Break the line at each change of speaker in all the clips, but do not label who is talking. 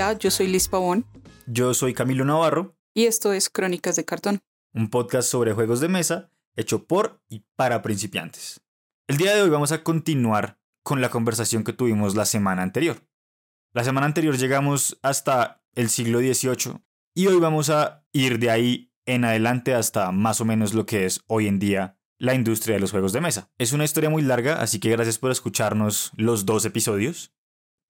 Hola, yo soy Liz Pavón.
Yo soy Camilo Navarro.
Y esto es Crónicas de Cartón.
Un podcast sobre juegos de mesa hecho por y para principiantes. El día de hoy vamos a continuar con la conversación que tuvimos la semana anterior. La semana anterior llegamos hasta el siglo XVIII y hoy vamos a ir de ahí en adelante hasta más o menos lo que es hoy en día la industria de los juegos de mesa. Es una historia muy larga, así que gracias por escucharnos los dos episodios.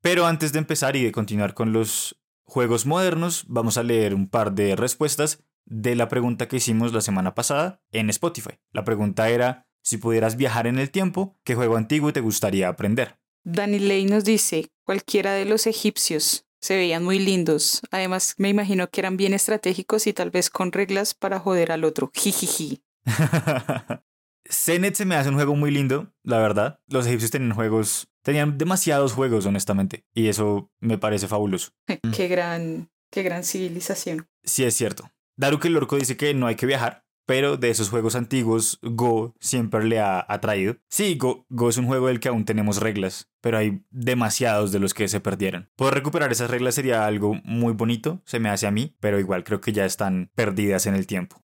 Pero antes de empezar y de continuar con los juegos modernos, vamos a leer un par de respuestas de la pregunta que hicimos la semana pasada en Spotify. La pregunta era, si pudieras viajar en el tiempo, ¿qué juego antiguo te gustaría aprender?
Dani Ley nos dice, cualquiera de los egipcios. Se veían muy lindos. Además, me imagino que eran bien estratégicos y tal vez con reglas para joder al otro. Jijiji.
Zenet se me hace un juego muy lindo, la verdad. Los egipcios tenían juegos, tenían demasiados juegos, honestamente, y eso me parece fabuloso.
qué gran, qué gran civilización.
Sí, es cierto. Daruke el Orco dice que no hay que viajar, pero de esos juegos antiguos, Go siempre le ha atraído. Sí, Go, Go es un juego del que aún tenemos reglas, pero hay demasiados de los que se perdieron. Poder recuperar esas reglas sería algo muy bonito, se me hace a mí, pero igual creo que ya están perdidas en el tiempo.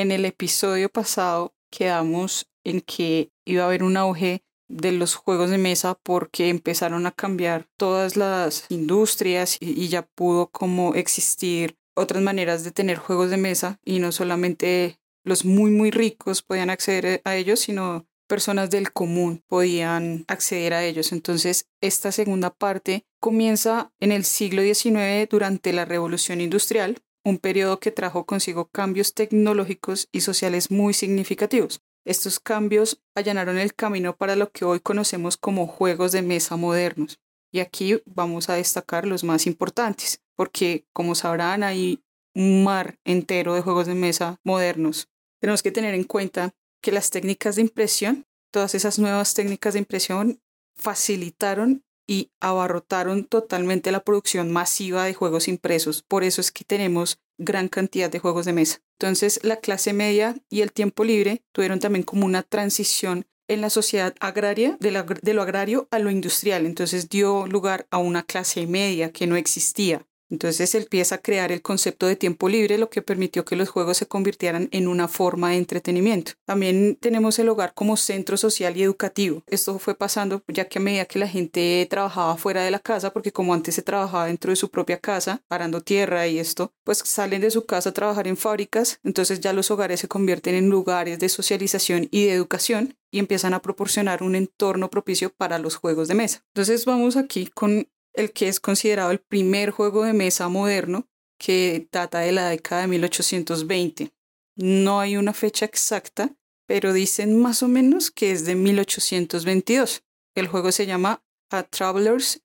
En el episodio pasado quedamos en que iba a haber un auge de los juegos de mesa porque empezaron a cambiar todas las industrias y, ya pudo como existir otras maneras de tener juegos de mesa y no solamente los muy muy ricos podían acceder a ellos, sino personas del común podían acceder a ellos. Entonces, esta segunda parte comienza en el siglo XIX durante la Revolución Industrial, un periodo que trajo consigo cambios tecnológicos y sociales muy significativos. Estos cambios allanaron el camino para lo que hoy conocemos como juegos de mesa modernos. Y aquí vamos a destacar los más importantes, porque como sabrán hay un mar entero de juegos de mesa modernos. Tenemos que tener en cuenta que las técnicas de impresión, todas esas nuevas técnicas de impresión facilitaron y abarrotaron totalmente la producción masiva de juegos impresos. Por eso es que tenemos gran cantidad de juegos de mesa. Entonces, la clase media y el tiempo libre tuvieron también como una transición en la sociedad agraria, de, de lo agrario a lo industrial. Entonces dio lugar a una clase media que no existía. Entonces empieza a crear el concepto de tiempo libre, lo que permitió que los juegos se convirtieran en una forma de entretenimiento. También tenemos el hogar como centro social y educativo. Esto fue pasando ya que a medida que la gente trabajaba fuera de la casa, porque como antes se trabajaba dentro de su propia casa, parando tierra y esto, pues salen de su casa a trabajar en fábricas, entonces ya los hogares se convierten en lugares de socialización y de educación y empiezan a proporcionar un entorno propicio para los juegos de mesa. Entonces vamos aquí con el que es considerado el primer juego de mesa moderno que data de la década de 1820. No hay una fecha exacta, pero dicen más o menos que es de 1822. El juego se llama A Traveler's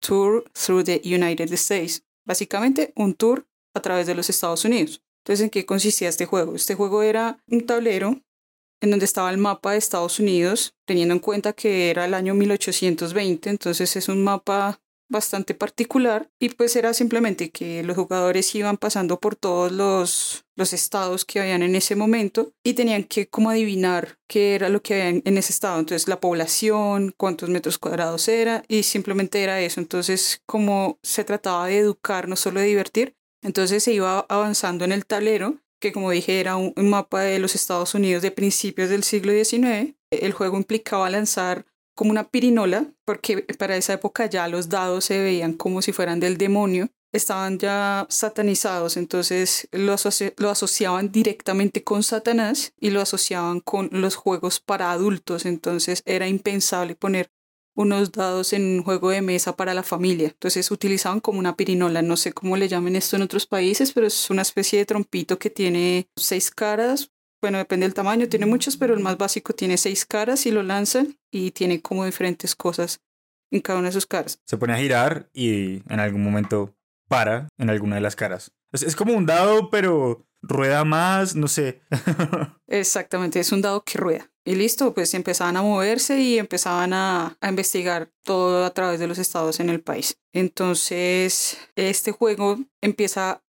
Tour Through the United States. Básicamente un tour a través de los Estados Unidos. Entonces, ¿en qué consistía este juego? Este juego era un tablero en donde estaba el mapa de Estados Unidos, teniendo en cuenta que era el año 1820, entonces es un mapa bastante particular y pues era simplemente que los jugadores iban pasando por todos los, los estados que habían en ese momento y tenían que como adivinar qué era lo que había en ese estado, entonces la población, cuántos metros cuadrados era y simplemente era eso, entonces como se trataba de educar, no solo de divertir, entonces se iba avanzando en el tablero que como dije era un, un mapa de los Estados Unidos de principios del siglo XIX. El juego implicaba lanzar como una pirinola, porque para esa época ya los dados se veían como si fueran del demonio, estaban ya satanizados, entonces lo, lo asociaban directamente con Satanás y lo asociaban con los juegos para adultos, entonces era impensable poner unos dados en un juego de mesa para la familia. Entonces utilizaban como una pirinola, no sé cómo le llamen esto en otros países, pero es una especie de trompito que tiene seis caras, bueno, depende del tamaño, tiene muchos, pero el más básico tiene seis caras y lo lanzan y tiene como diferentes cosas en cada una de sus caras.
Se pone a girar y en algún momento para en alguna de las caras. Es, como un dado, pero rueda más, no sé.
Exactamente, es un dado que rueda. Y listo, pues empezaban a moverse y empezaban a, a, investigar todo a través de los estados en el país. Entonces, este juego empieza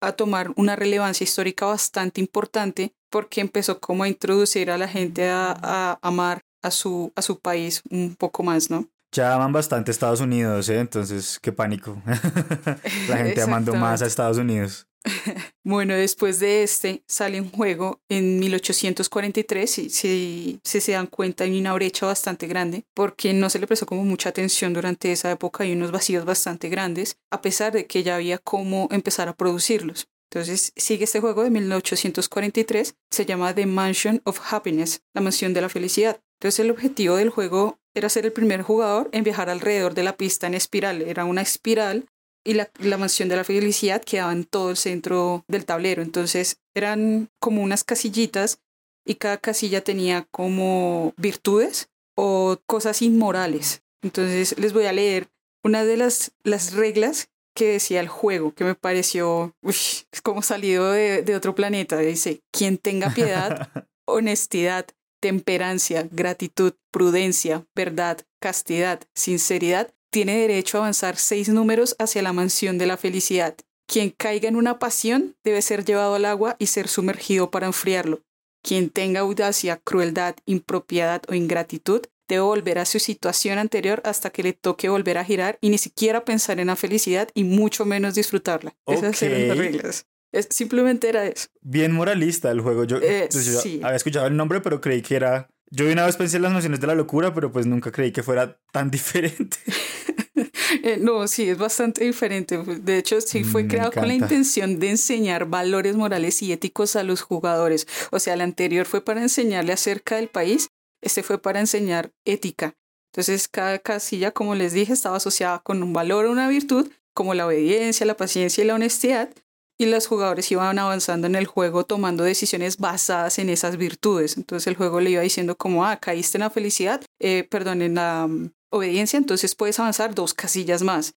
a tomar una relevancia histórica bastante importante porque empezó como a introducir a la gente a, amar a su, a su país un poco más, ¿no?
Ya aman bastante Estados Unidos, ¿eh? entonces qué pánico. La gente amando más a Estados Unidos.
Bueno, después de este sale un juego en 1843 y si, si, se dan cuenta hay una brecha bastante grande porque no se le prestó como mucha atención durante esa época y unos vacíos bastante grandes a pesar de que ya había cómo empezar a producirlos. Entonces sigue este juego de 1843, se llama The Mansion of Happiness, la mansión de la felicidad. Entonces el objetivo del juego era ser el primer jugador en viajar alrededor de la pista en espiral. Era una espiral y la, mansión de la felicidad quedaba en todo el centro del tablero. Entonces eran como unas casillitas y cada casilla tenía como virtudes o cosas inmorales. Entonces les voy a leer una de las, las reglas que decía el juego, que me pareció como salido de, de otro planeta. Dice, quien tenga piedad, honestidad, temperancia, gratitud, prudencia, verdad, castidad, sinceridad, tiene derecho a avanzar seis números hacia la mansión de la felicidad. Quien caiga en una pasión debe ser llevado al agua y ser sumergido para enfriarlo. Quien tenga audacia, crueldad, impropiedad o ingratitud debe volver a su situación anterior hasta que le toque volver a girar y ni siquiera pensar en la felicidad y mucho menos disfrutarla. Esas eran las reglas. Es, simplemente era eso.
Bien moralista el juego. Yo,
Eh,
pues, yo
sí.
había escuchado el nombre, pero creí que era. Yo una vez pensé en las nociones de la locura, pero pues nunca creí que fuera tan diferente.
Eh, no, sí, es bastante diferente. De hecho, sí fue
Me
creado con la
encanta.
intención de enseñar valores morales y éticos a los jugadores. O sea, el anterior fue para enseñarle acerca del país, este fue para enseñar ética. Entonces, cada casilla, como les dije, estaba asociada con un valor o una virtud, como la obediencia, la paciencia y la honestidad. Y los jugadores iban avanzando en el juego tomando decisiones basadas en esas virtudes. Entonces el juego le iba diciendo como, ah, caíste en la felicidad, eh, perdón, en la mm, obediencia, entonces puedes avanzar dos casillas más.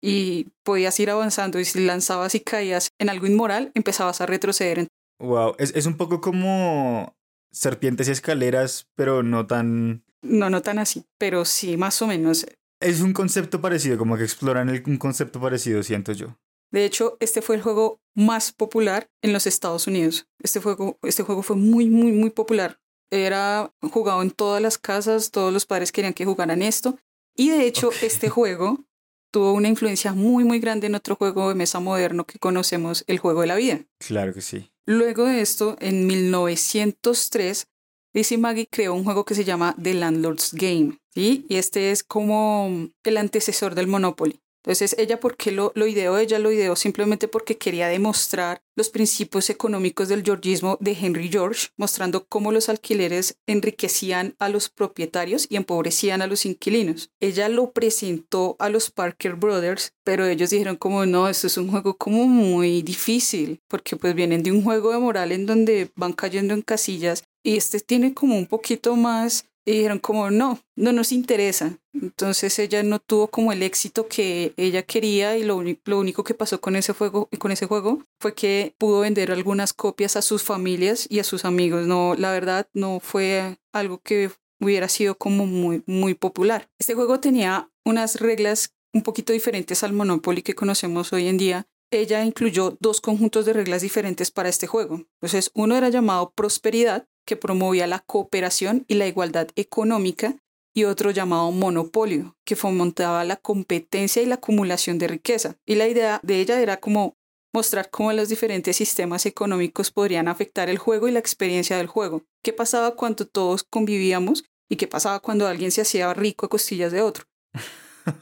Y podías ir avanzando y si lanzabas y caías en algo inmoral, empezabas a retroceder.
Wow, es, es un poco como serpientes y escaleras, pero no tan.
No, no tan así, pero sí, más o menos.
Es un concepto parecido, como que exploran el- un concepto parecido, siento yo.
De hecho, este fue el juego más popular en los Estados Unidos. Este juego, este juego fue muy, muy, muy popular. Era jugado en todas las casas, todos los padres querían que jugaran esto. Y de hecho, este juego tuvo una influencia muy, muy grande en otro juego de mesa moderno que conocemos, el juego de la vida.
Claro que sí.
Luego de esto, en 1903, Lizzie Maggie creó un juego que se llama The Landlord's Game. Y este es como el antecesor del Monopoly. Entonces, ella, ¿por qué lo, ideó? Ella lo ideó simplemente porque quería demostrar los principios económicos del georgismo de Henry George, mostrando cómo los alquileres enriquecían a los propietarios y empobrecían a los inquilinos. Ella lo presentó a los Parker Brothers, pero ellos dijeron como, no, esto es un juego como muy difícil, porque pues vienen de un juego de moral en donde van cayendo en casillas y este tiene como un poquito más y dijeron como no, no nos interesa. Entonces ella no tuvo como el éxito que ella quería y lo, lo único que pasó con ese juego con ese juego fue que pudo vender algunas copias a sus familias y a sus amigos. No, la verdad no fue algo que hubiera sido como muy muy popular. Este juego tenía unas reglas un poquito diferentes al Monopoly que conocemos hoy en día. Ella incluyó dos conjuntos de reglas diferentes para este juego. Entonces, uno era llamado Prosperidad, que promovía la cooperación y la igualdad económica, y otro llamado monopolio, que fomentaba la competencia y la acumulación de riqueza. Y la idea de ella era como mostrar cómo los diferentes sistemas económicos podrían afectar el juego y la experiencia del juego. ¿Qué pasaba cuando todos convivíamos y qué pasaba cuando alguien se hacía rico a costillas de otro?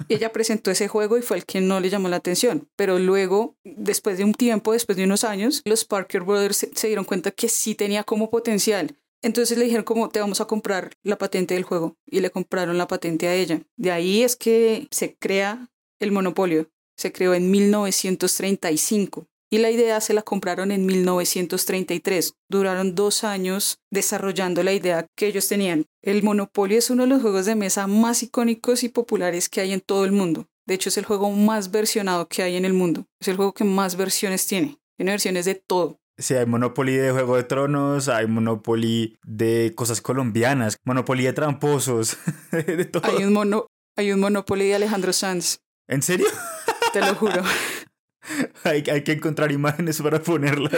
Ella presentó ese juego y fue el que no le llamó la atención. Pero luego, después de un tiempo, después de unos años, los Parker Brothers se, se dieron cuenta que sí tenía como potencial. Entonces le dijeron como te vamos a comprar la patente del juego y le compraron la patente a ella. De ahí es que se crea el monopolio. Se creó en 1935 y la idea se la compraron en 1933. Duraron dos años desarrollando la idea que ellos tenían. El Monopoly es uno de los juegos de mesa más icónicos y populares que hay en todo el mundo. De hecho, es el juego más versionado que hay en el mundo. Es el juego que más versiones tiene. Tiene versiones de todo.
Sí, hay Monopoly de Juego de Tronos, hay Monopoly de cosas colombianas, Monopoly de tramposos, de todo.
Hay un, mono, hay un Monopoly de Alejandro Sanz,
¿En serio?
te lo juro.
hay, hay que encontrar imágenes para ponerlas.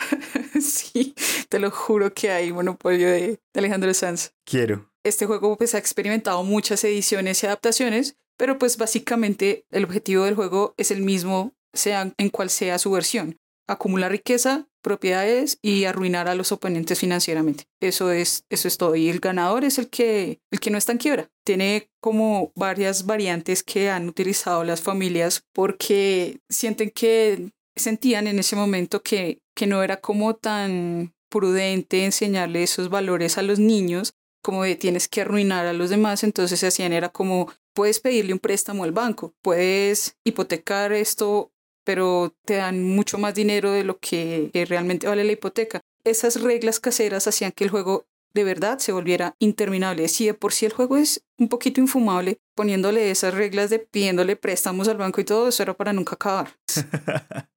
sí, Te lo juro que hay monopolio de, de Alejandro Sanz.
Quiero.
Este juego pues ha experimentado muchas ediciones y adaptaciones, pero pues básicamente el objetivo del juego es el mismo, sea en cual sea su versión. Acumular riqueza, propiedades y arruinar a los oponentes financieramente. Eso es, eso es todo. Y el ganador es el que, el que no está en quiebra. Tiene como varias variantes que han utilizado las familias porque sienten que sentían en ese momento que, que no era como tan prudente enseñarle esos valores a los niños como de tienes que arruinar a los demás, entonces se hacían era como puedes pedirle un préstamo al banco, puedes hipotecar esto, pero te dan mucho más dinero de lo que, realmente vale la hipoteca. Esas reglas caseras hacían que el juego de verdad se volviera interminable. Si de por sí el juego es un poquito infumable, poniéndole esas reglas de pidiéndole préstamos al banco y todo eso era para nunca acabar.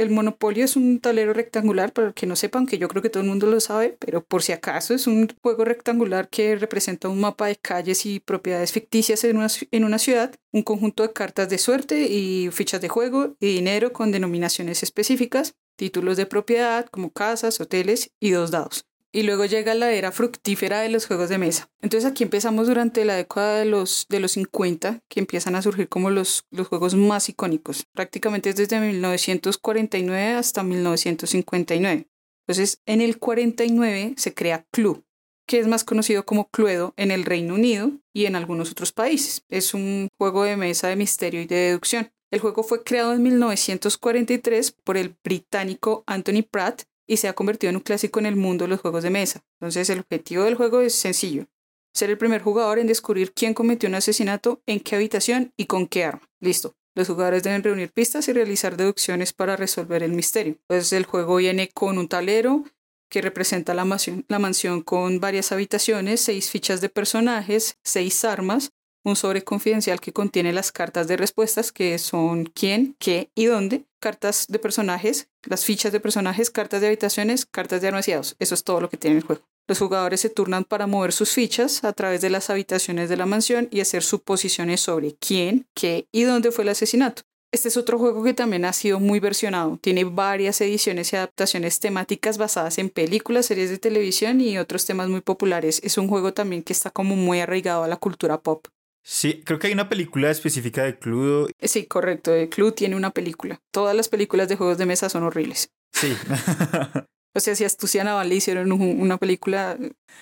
El Monopolio es un tablero rectangular, para que no sepan, que yo creo que todo el mundo lo sabe, pero por si acaso es un juego rectangular que representa un mapa de calles y propiedades ficticias en una, en una ciudad, un conjunto de cartas de suerte y fichas de juego y dinero con denominaciones específicas, títulos de propiedad como casas, hoteles y dos dados y luego llega la era fructífera de los juegos de mesa. Entonces aquí empezamos durante la década de los, de los 50, que empiezan a surgir como los, los juegos más icónicos, prácticamente desde 1949 hasta 1959. Entonces en el 49 se crea Clue, que es más conocido como Cluedo en el Reino Unido y en algunos otros países. Es un juego de mesa de misterio y de deducción. El juego fue creado en 1943 por el británico Anthony Pratt y se ha convertido en un clásico en el mundo de los juegos de mesa. Entonces el objetivo del juego es sencillo. Ser el primer jugador en descubrir quién cometió un asesinato, en qué habitación y con qué arma. Listo. Los jugadores deben reunir pistas y realizar deducciones para resolver el misterio. Entonces el juego viene con un tablero que representa la mansión, la mansión con varias habitaciones, seis fichas de personajes, seis armas, un sobre confidencial que contiene las cartas de respuestas que son quién, qué y dónde, cartas de personajes, las fichas de personajes, cartas de habitaciones, cartas de dados. Eso es todo lo que tiene el juego. Los jugadores se turnan para mover sus fichas a través de las habitaciones de la mansión y hacer suposiciones sobre quién, qué y dónde fue el asesinato. Este es otro juego que también ha sido muy versionado. Tiene varias ediciones y adaptaciones temáticas basadas en películas, series de televisión y otros temas muy populares. Es un juego también que está como muy arraigado a la cultura pop.
Sí, creo que hay una película específica de Cluedo.
Sí, correcto. Clue tiene una película. Todas las películas de juegos de mesa son horribles.
Sí.
o sea, si Astucia Naval le hicieron una película.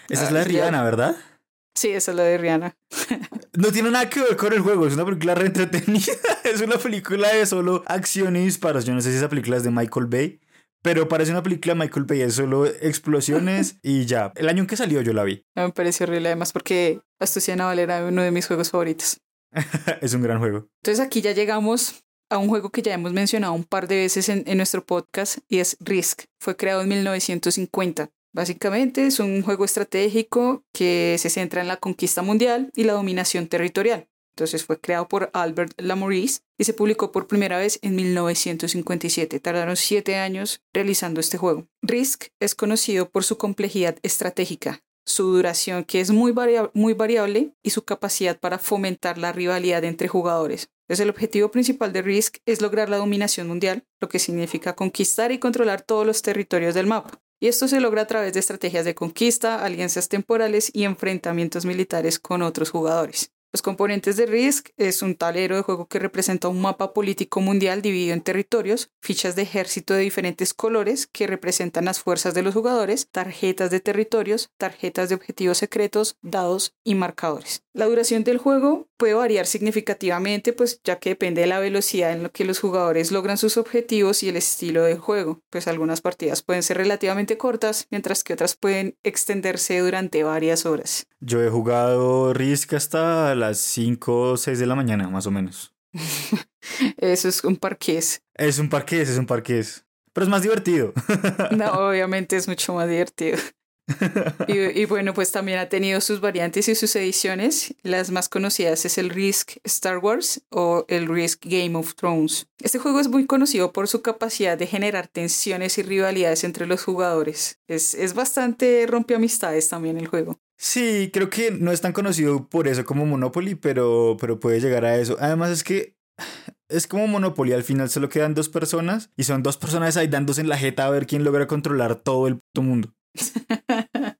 Esa es la de ah, Rihanna, ¿verdad?
Sí, esa es la de Rihanna.
no tiene nada que ver con el juego, es una película re entretenida. es una película de solo acción y disparos. Yo no sé si esa película es de Michael Bay. Pero parece una película de Michael Bay, es solo explosiones y ya. El año en que salió yo la vi.
Me pareció horrible, además porque Astucia Naval era uno de mis juegos favoritos.
es un gran juego.
Entonces aquí ya llegamos a un juego que ya hemos mencionado un par de veces en, en nuestro podcast y es Risk. Fue creado en 1950. Básicamente es un juego estratégico que se centra en la conquista mundial y la dominación territorial. Entonces fue creado por Albert Lamourise y se publicó por primera vez en 1957. Tardaron siete años realizando este juego. Risk es conocido por su complejidad estratégica, su duración que es muy, muy variable y su capacidad para fomentar la rivalidad entre jugadores. Entonces el objetivo principal de Risk es lograr la dominación mundial, lo que significa conquistar y controlar todos los territorios del mapa. Y esto se logra a través de estrategias de conquista, alianzas temporales y enfrentamientos militares con otros jugadores. Los componentes de Risk es un tablero de juego que representa un mapa político mundial dividido en territorios, fichas de ejército de diferentes colores que representan las fuerzas de los jugadores, tarjetas de territorios, tarjetas de objetivos secretos, dados y marcadores. La duración del juego puede variar significativamente, pues ya que depende de la velocidad en la que los jugadores logran sus objetivos y el estilo de juego. Pues algunas partidas pueden ser relativamente cortas, mientras que otras pueden extenderse durante varias horas.
Yo he jugado Risk hasta las 5 o 6 de la mañana, más o menos.
Eso es un parqués.
Es un parqués, es un parqués. Pero es más divertido.
no, obviamente es mucho más divertido. y, bueno, pues también ha tenido sus variantes y sus ediciones. Las más conocidas es el Risk Star Wars o el Risk Game of Thrones. Este juego es muy conocido por su capacidad de generar tensiones y rivalidades entre los jugadores. Es, es bastante amistades también el juego.
Sí, creo que no es tan conocido por eso como Monopoly, pero, pero puede llegar a eso. Además es que es como Monopoly, al final solo quedan dos personas y son dos personas ahí dándose en la jeta a ver quién logra controlar todo el mundo.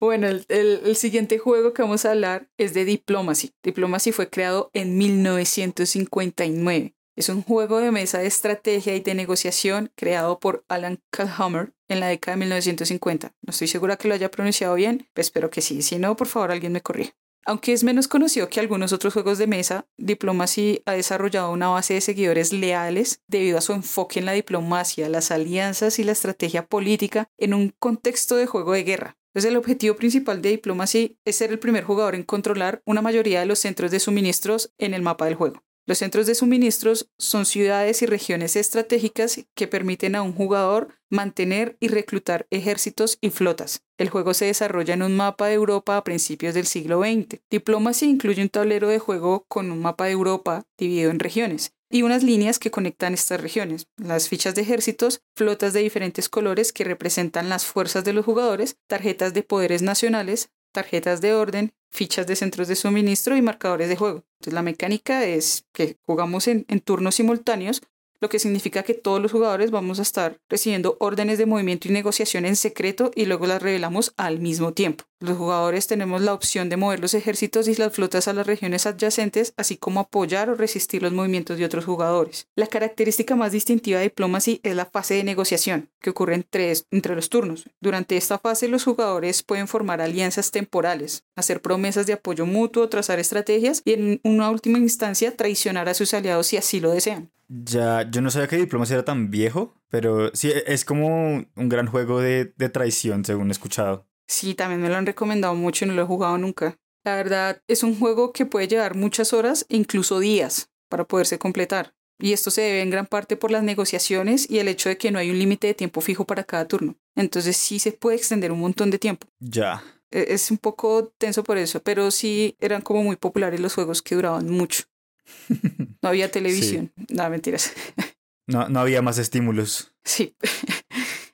bueno, el, siguiente juego que vamos a hablar es de Diplomacy. Diplomacy fue creado en 1959. Es un juego de mesa de estrategia y de negociación creado por Alan Kalhammer en la década de 1950. No estoy segura que lo haya pronunciado bien, pero espero que sí. Si no, por favor, alguien me corrija. Aunque es menos conocido que algunos otros juegos de mesa, Diplomacy ha desarrollado una base de seguidores leales debido a su enfoque en la diplomacia, las alianzas y la estrategia política en un contexto de juego de guerra. Entonces el objetivo principal de Diplomacy es ser el primer jugador en controlar una mayoría de los centros de suministros en el mapa del juego. Los centros de suministros son ciudades y regiones estratégicas que permiten a un jugador mantener y reclutar ejércitos y flotas. El juego se desarrolla en un mapa de Europa a principios del siglo XX. Diplomacy incluye un tablero de juego con un mapa de Europa dividido en regiones y unas líneas que conectan estas regiones, las fichas de ejércitos, flotas de diferentes colores que representan las fuerzas de los jugadores, tarjetas de poderes nacionales, tarjetas de orden, fichas de centros de suministro y marcadores de juego. Entonces la mecánica es que jugamos en, en turnos simultáneos lo que significa que todos los jugadores vamos a estar recibiendo órdenes de movimiento y negociación en secreto y luego las revelamos al mismo tiempo. Los jugadores tenemos la opción de mover los ejércitos y las flotas a las regiones adyacentes, así como apoyar o resistir los movimientos de otros jugadores. La característica más distintiva de Diplomacy es la fase de negociación, que ocurre entre, entre los turnos. Durante esta fase los jugadores pueden formar alianzas temporales, hacer promesas de apoyo mutuo, trazar estrategias y en una última instancia traicionar a sus aliados si así lo desean.
Ya, yo no sabía que Diplomacy era tan viejo, pero sí, es como un gran juego de, de traición, según he escuchado.
Sí, también me lo han recomendado mucho y no lo he jugado nunca. La verdad, es un juego que puede llevar muchas horas e incluso días para poderse completar. Y esto se debe en gran parte por las negociaciones y el hecho de que no hay un límite de tiempo fijo para cada turno. Entonces sí se puede extender un montón de tiempo.
Ya.
E, es un poco tenso por eso, pero sí eran como muy populares los juegos que duraban mucho. No había televisión. No, mentiras.
No, no había más estímulos.
Sí.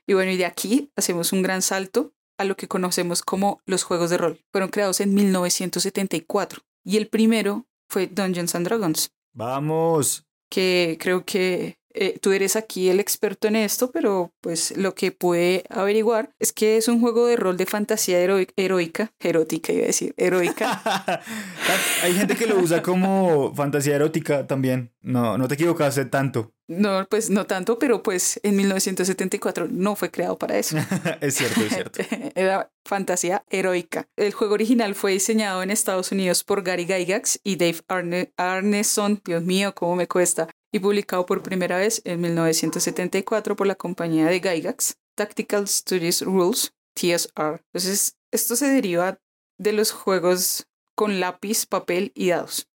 Y bueno, y de aquí hacemos un gran salto a lo que conocemos como los juegos de rol. Fueron creados en 1974 y el primero fue Dungeons and Dragons.
Vamos.
Que creo que eh, tú eres aquí el experto en esto, pero pues lo que pude averiguar es que es un juego de rol de fantasía heroica, erótica iba a decir, heroica.
Hay gente que lo usa como fantasía erótica también. No, no te equivocaste tanto.
No, pues no tanto, pero pues en 1974 no fue creado para eso.
es cierto, es cierto.
Era fantasía heroica. El juego original fue diseñado en Estados Unidos por Gary Gygax y Dave Arne Arneson. Dios mío, cómo me cuesta y publicado por primera vez en 1974 por la compañía de Gygax, Tactical Studies Rules, TSR. Entonces, esto se deriva de los juegos con lápiz, papel y dados.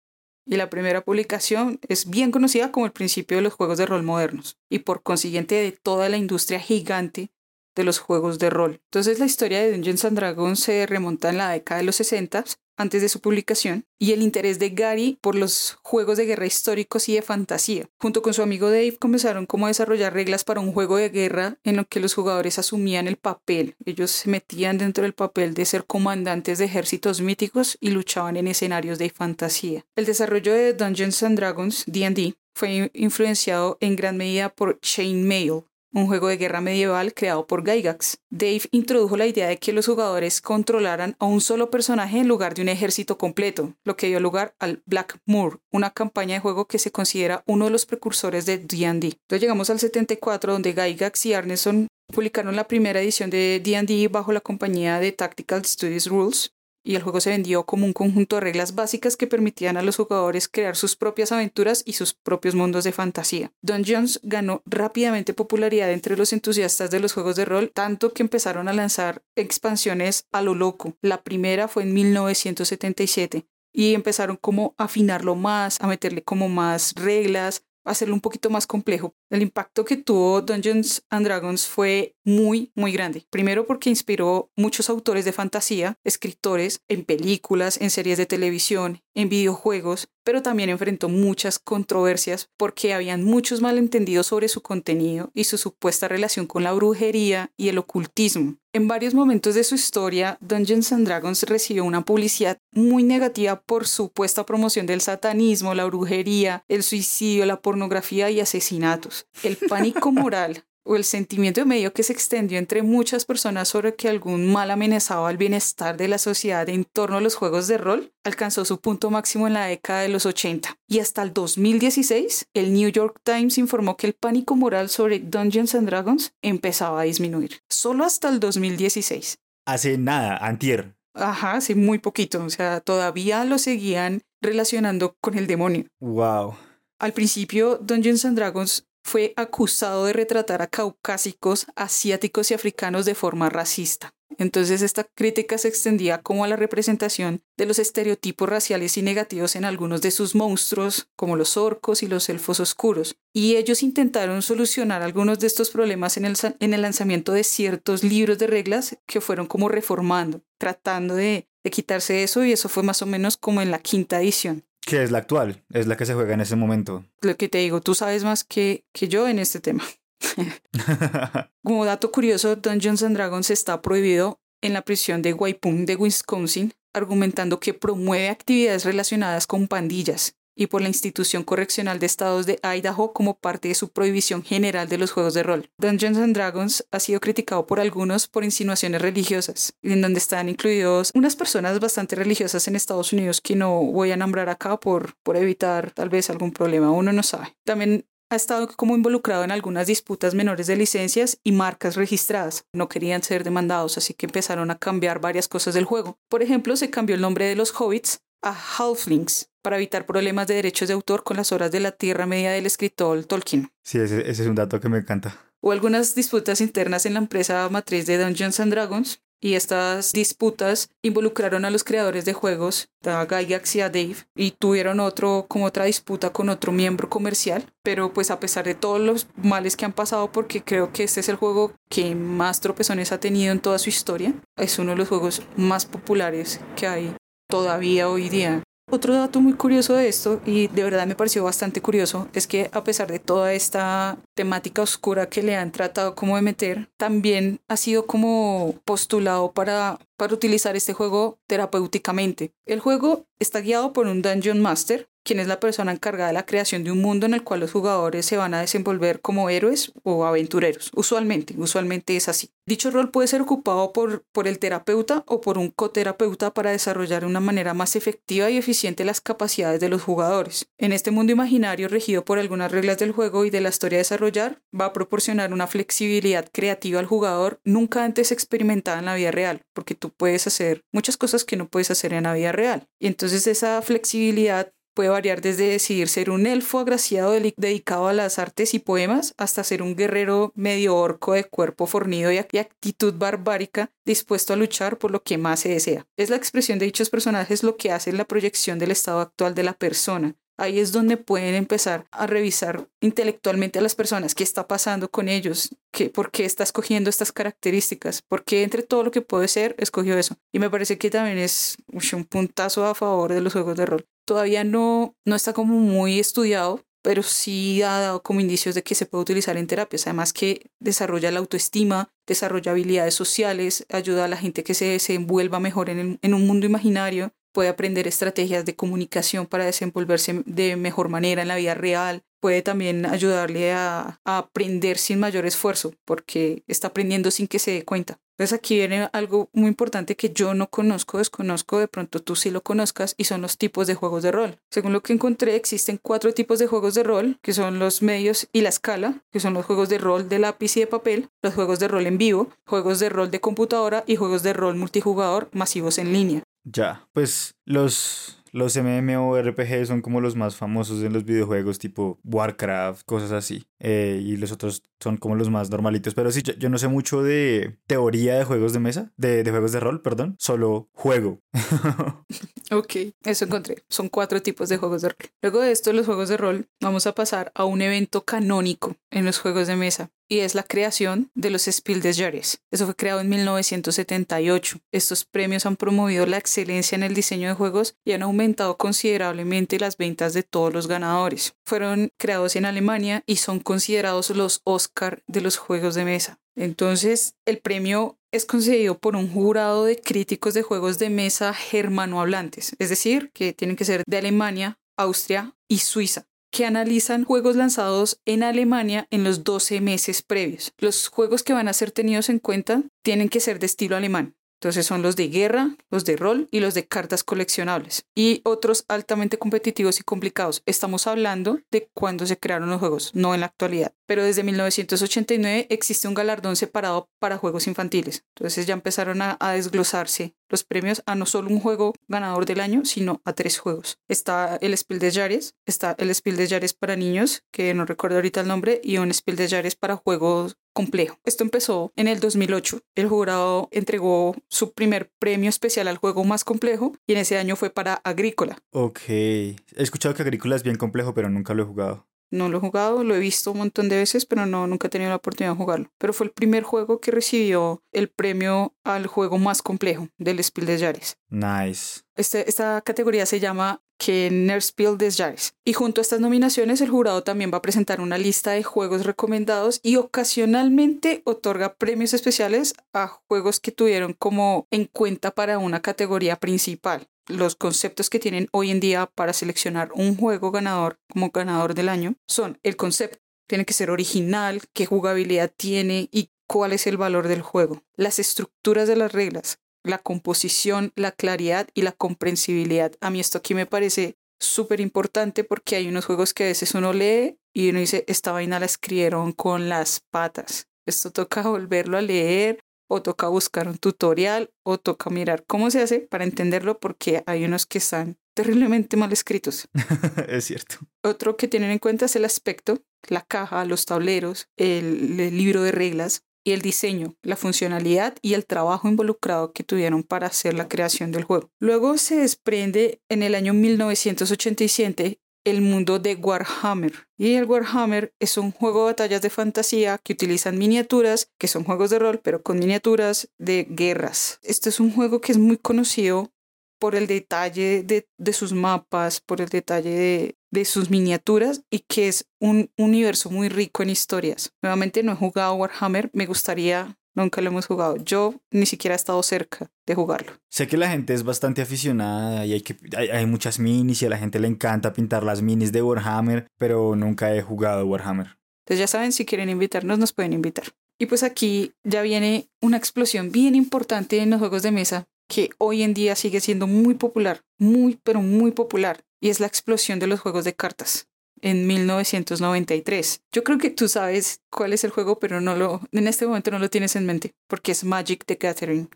Y la primera publicación es bien conocida como el principio de los juegos de rol modernos y por consiguiente de toda la industria gigante de los juegos de rol. Entonces la historia de Dungeons and Dragons se remonta en la década de los 60 antes de su publicación, y el interés de Gary por los juegos de guerra históricos y de fantasía. Junto con su amigo Dave comenzaron como a desarrollar reglas para un juego de guerra en lo que los jugadores asumían el papel. Ellos se metían dentro del papel de ser comandantes de ejércitos míticos y luchaban en escenarios de fantasía. El desarrollo de Dungeons and Dragons, D&D, fue influenciado en gran medida por Shane Mail, un juego de guerra medieval creado por Gygax. Dave introdujo la idea de que los jugadores controlaran a un solo personaje en lugar de un ejército completo, lo que dio lugar al Black Moor, una campaña de juego que se considera uno de los precursores de D&D. Entonces llegamos al 74 donde Gygax y Arneson publicaron la primera edición de D&D bajo la compañía de Tactical Studies Rules y el juego se vendió como un conjunto de reglas básicas que permitían a los jugadores crear sus propias aventuras y sus propios mundos de fantasía. Dungeons ganó rápidamente popularidad entre los entusiastas de los juegos de rol, tanto que empezaron a lanzar expansiones a lo loco. La primera fue en 1977 y empezaron como a afinarlo más, a meterle como más reglas, hacerlo un poquito más complejo. El impacto que tuvo Dungeons and Dragons fue muy, muy grande. Primero porque inspiró muchos autores de fantasía, escritores, en películas, en series de televisión, en videojuegos, pero también enfrentó muchas controversias porque habían muchos malentendidos sobre su contenido y su supuesta relación con la brujería y el ocultismo. En varios momentos de su historia, Dungeons and Dragons recibió una publicidad muy negativa por supuesta promoción del satanismo, la brujería, el suicidio, la pornografía y asesinatos. El pánico moral o el sentimiento de medio que se extendió entre muchas personas sobre que algún mal amenazaba el bienestar de la sociedad en torno a los juegos de rol alcanzó su punto máximo en la década de los 80. Y hasta el 2016, el New York Times informó que el pánico moral sobre Dungeons and Dragons empezaba a disminuir. Solo hasta el 2016.
Hace nada, antier.
Ajá, hace muy poquito. O sea, todavía lo seguían relacionando con el demonio.
Wow.
Al principio, Dungeons and Dragons fue acusado de retratar a caucásicos, asiáticos y africanos de forma racista. Entonces esta crítica se extendía como a la representación de los estereotipos raciales y negativos en algunos de sus monstruos, como los orcos y los elfos oscuros. Y ellos intentaron solucionar algunos de estos problemas en el, en el lanzamiento de ciertos libros de reglas que fueron como reformando, tratando de, de quitarse eso y eso fue más o menos como en la quinta edición.
Que es la actual, es la que se juega en ese momento.
Lo que te digo, tú sabes más que, que yo en este tema. Como dato curioso, Dungeons and Dragons está prohibido en la prisión de Waipum de Wisconsin, argumentando que promueve actividades relacionadas con pandillas y por la institución correccional de estados de Idaho como parte de su prohibición general de los juegos de rol. Dungeons and Dragons ha sido criticado por algunos por insinuaciones religiosas, en donde están incluidos unas personas bastante religiosas en Estados Unidos que no voy a nombrar acá por, por evitar tal vez algún problema, uno no sabe. También ha estado como involucrado en algunas disputas menores de licencias y marcas registradas. No querían ser demandados, así que empezaron a cambiar varias cosas del juego. Por ejemplo, se cambió el nombre de los hobbits a halflings para evitar problemas de derechos de autor con las horas de la Tierra Media del escritor Tolkien.
Sí, ese, ese es un dato que me encanta.
Hubo algunas disputas internas en la empresa matriz de Dungeons and Dragons y estas disputas involucraron a los creadores de juegos, a Gygax y a Dave, y tuvieron otro, como otra disputa con otro miembro comercial, pero pues a pesar de todos los males que han pasado, porque creo que este es el juego que más tropezones ha tenido en toda su historia, es uno de los juegos más populares que hay todavía hoy día. Otro dato muy curioso de esto, y de verdad me pareció bastante curioso, es que a pesar de toda esta temática oscura que le han tratado como de meter, también ha sido como postulado para, para utilizar este juego terapéuticamente. El juego está guiado por un Dungeon Master, quien es la persona encargada de la creación de un mundo en el cual los jugadores se van a desenvolver como héroes o aventureros. Usualmente, usualmente es así. Dicho rol puede ser ocupado por, por el terapeuta o por un coterapeuta para desarrollar de una manera más efectiva y eficiente las capacidades de los jugadores. En este mundo imaginario regido por algunas reglas del juego y de la historia a desarrollar, va a proporcionar una flexibilidad creativa al jugador nunca antes experimentada en la vida real, porque tú puedes hacer muchas cosas que no puedes hacer en la vida real. Y entonces esa flexibilidad Puede variar desde decidir ser un elfo agraciado dedicado a las artes y poemas hasta ser un guerrero medio orco de cuerpo fornido y actitud barbárica dispuesto a luchar por lo que más se desea. Es la expresión de dichos personajes lo que hace la proyección del estado actual de la persona. Ahí es donde pueden empezar a revisar intelectualmente a las personas, qué está pasando con ellos, ¿Qué, por qué está escogiendo estas características, por qué entre todo lo que puede ser escogió eso. Y me parece que también es un puntazo a favor de los juegos de rol todavía no, no está como muy estudiado, pero sí ha dado como indicios de que se puede utilizar en terapias. Además que desarrolla la autoestima, desarrolla habilidades sociales, ayuda a la gente que se desenvuelva mejor en, en un mundo imaginario, puede aprender estrategias de comunicación para desenvolverse de mejor manera en la vida real, puede también ayudarle a, aprender sin mayor esfuerzo, porque está aprendiendo sin que se dé cuenta. Entonces aquí viene algo muy importante que yo no conozco, desconozco, de pronto tú sí lo conozcas, y son los tipos de juegos de rol. Según lo que encontré, existen cuatro tipos de juegos de rol, que son los medios y la escala, que son los juegos de rol de lápiz y de papel, los juegos de rol en vivo, juegos de rol de computadora y juegos de rol multijugador masivos en línea.
Ya, pues los los MMORPG son como los más famosos en los videojuegos, tipo Warcraft, cosas así. Eh, y los otros son como los más normalitos. Pero sí, yo, no sé mucho de teoría de juegos de mesa, de, juegos de rol, perdón. Solo juego.
ok, eso encontré. Son cuatro tipos de juegos de rol. Luego de esto, los juegos de rol, vamos a pasar a un evento canónico en los juegos de mesa y es la creación de los Spiel des Jahres. Eso fue creado en 1978. Estos premios han promovido la excelencia en el diseño de juegos y han aumentado considerablemente las ventas de todos los ganadores. Fueron creados en Alemania y son considerados los Oscar de los juegos de mesa. Entonces, el premio es concedido por un jurado de críticos de juegos de mesa germanohablantes, es decir, que tienen que ser de Alemania, Austria y Suiza que analizan juegos lanzados en Alemania en los 12 meses previos. Los juegos que van a ser tenidos en cuenta tienen que ser de estilo alemán. Entonces son los de guerra, los de rol y los de cartas coleccionables. Y otros altamente competitivos y complicados. Estamos hablando de cuando se crearon los juegos, no en la actualidad. Pero desde 1989 existe un galardón separado para juegos infantiles. Entonces ya empezaron a, desglosarse los premios a no solo un juego ganador del año, sino a tres juegos. Está el Spiel de Jares, está el Spiel de Jares para niños, que no recuerdo ahorita el nombre, y un Spiel de Jares para juegos complejo. Esto empezó en el 2008. El jurado entregó su primer premio especial al juego más complejo y en ese año fue para Agrícola.
Ok. He escuchado que Agrícola es bien complejo, pero nunca lo he jugado.
No lo he jugado, lo he visto un montón de veces, pero no, nunca he tenido la oportunidad de jugarlo. Pero fue el primer juego que recibió el premio al juego más complejo del Spiel des Jahres.
Nice.
Este, esta categoría se llama Spiel des Jahres. Y junto a estas nominaciones, el jurado también va a presentar una lista de juegos recomendados y ocasionalmente otorga premios especiales a juegos que tuvieron como en cuenta para una categoría principal los conceptos que tienen hoy en día para seleccionar un juego ganador como ganador del año son el concepto, tiene que ser original, qué jugabilidad tiene y cuál es el valor del juego, las estructuras de las reglas, la composición, la claridad y la comprensibilidad. A mí esto aquí me parece súper importante porque hay unos juegos que a veces uno lee y uno dice, esta vaina la escribieron con las patas. Esto toca volverlo a leer o toca buscar un tutorial o toca mirar cómo se hace para entenderlo porque hay unos que están terriblemente mal escritos.
es cierto.
Otro que tienen en cuenta es el aspecto, la caja, los tableros, el, libro de reglas y el diseño, la funcionalidad y el trabajo involucrado que tuvieron para hacer la creación del juego. Luego se desprende en el año 1987 el mundo de Warhammer. Y el Warhammer es un juego de batallas de fantasía que utilizan miniaturas, que son juegos de rol, pero con miniaturas de guerras. Este es un juego que es muy conocido por el detalle de, sus mapas, por el detalle de, de, sus miniaturas y que es un universo muy rico en historias. Nuevamente no he jugado Warhammer, me gustaría Nunca lo hemos jugado. Yo ni siquiera he estado cerca de jugarlo.
Sé que la gente es bastante aficionada y hay, que, hay, muchas minis y a la gente le encanta pintar las minis de Warhammer, pero nunca he jugado Warhammer.
Entonces ya saben, si quieren invitarnos, nos pueden invitar. Y pues aquí ya viene una explosión bien importante en los juegos de mesa que hoy en día sigue siendo muy popular, muy, pero muy popular, y es la explosión de los juegos de cartas en 1993. Yo creo que tú sabes cuál es el juego, pero no lo, en este momento no lo tienes en mente, porque es Magic the Gathering.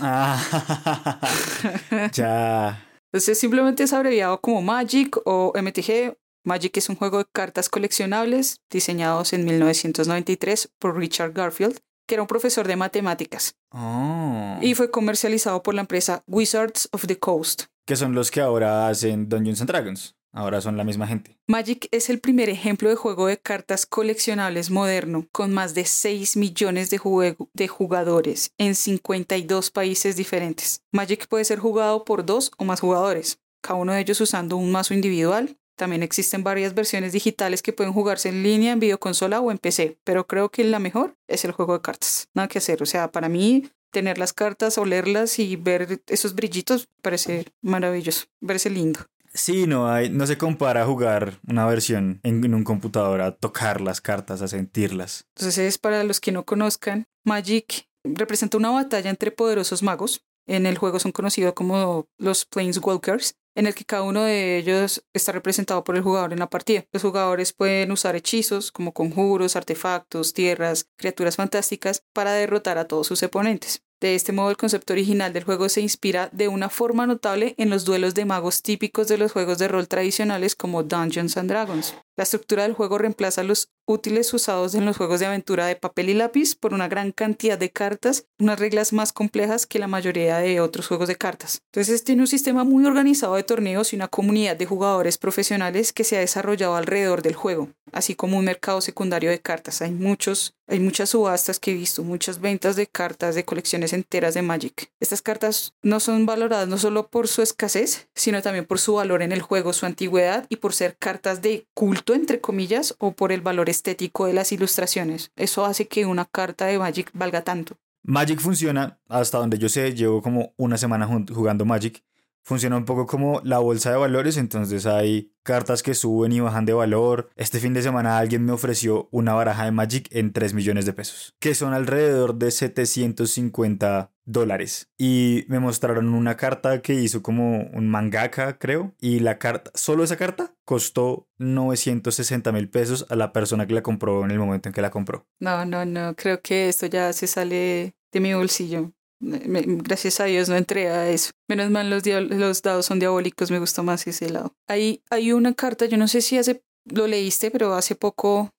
Ah, ya.
Entonces simplemente es abreviado como Magic o MTG. Magic es un juego de cartas coleccionables diseñados en 1993 por Richard Garfield, que era un profesor de matemáticas.
Oh.
Y fue comercializado por la empresa Wizards of the Coast.
Que son los que ahora hacen Dungeons and Dragons. Ahora son la misma gente.
Magic es el primer ejemplo de juego de cartas coleccionables moderno, con más de 6 millones de, de, jugadores en 52 países diferentes. Magic puede ser jugado por dos o más jugadores, cada uno de ellos usando un mazo individual. También existen varias versiones digitales que pueden jugarse en línea, en videoconsola o en PC, pero creo que la mejor es el juego de cartas. Nada que hacer, o sea, para mí tener las cartas, olerlas y ver esos brillitos parece maravilloso, parece lindo.
Sí, no, hay, no se compara a jugar una versión en, un computador, a tocar las cartas, a sentirlas.
Entonces, para los que no conozcan, Magic representa una batalla entre poderosos magos. En el juego son conocidos como los Planeswalkers, en el que cada uno de ellos está representado por el jugador en la partida. Los jugadores pueden usar hechizos como conjuros, artefactos, tierras, criaturas fantásticas para derrotar a todos sus oponentes. De este modo, el concepto original del juego se inspira de una forma notable en los duelos de magos típicos de los juegos de rol tradicionales como Dungeons and Dragons. La estructura del juego reemplaza los útiles usados en los juegos de aventura de papel y lápiz por una gran cantidad de cartas, unas reglas más complejas que la mayoría de otros juegos de cartas. Entonces tiene un sistema muy organizado de torneos y una comunidad de jugadores profesionales que se ha desarrollado alrededor del juego, así como un mercado secundario de cartas. Hay muchos, hay muchas subastas que he visto, muchas ventas de cartas de colecciones enteras de Magic. Estas cartas no son valoradas no solo por su escasez, sino también por su valor en el juego, su antigüedad y por ser cartas de culto entre comillas o por el valor estético de las ilustraciones. Eso hace que una carta de Magic valga tanto.
Magic funciona, hasta donde yo sé, llevo como una semana jugando Magic. Funciona un poco como la bolsa de valores, entonces hay cartas que suben y bajan de valor. Este fin de semana alguien me ofreció una baraja de Magic en 3 millones de pesos, que son alrededor de 750 dólares. Y me mostraron una carta que hizo como un mangaka, creo. Y la carta, solo esa carta, costó 960 mil pesos a la persona que la compró en el momento en que la compró.
No, no, no, creo que esto ya se sale de mi bolsillo. Gracias a Dios no entré a eso. Menos mal los, los dados son diabólicos, me gustó más ese lado. Ahí hay una carta, yo no sé si hace, lo leíste, pero hace poco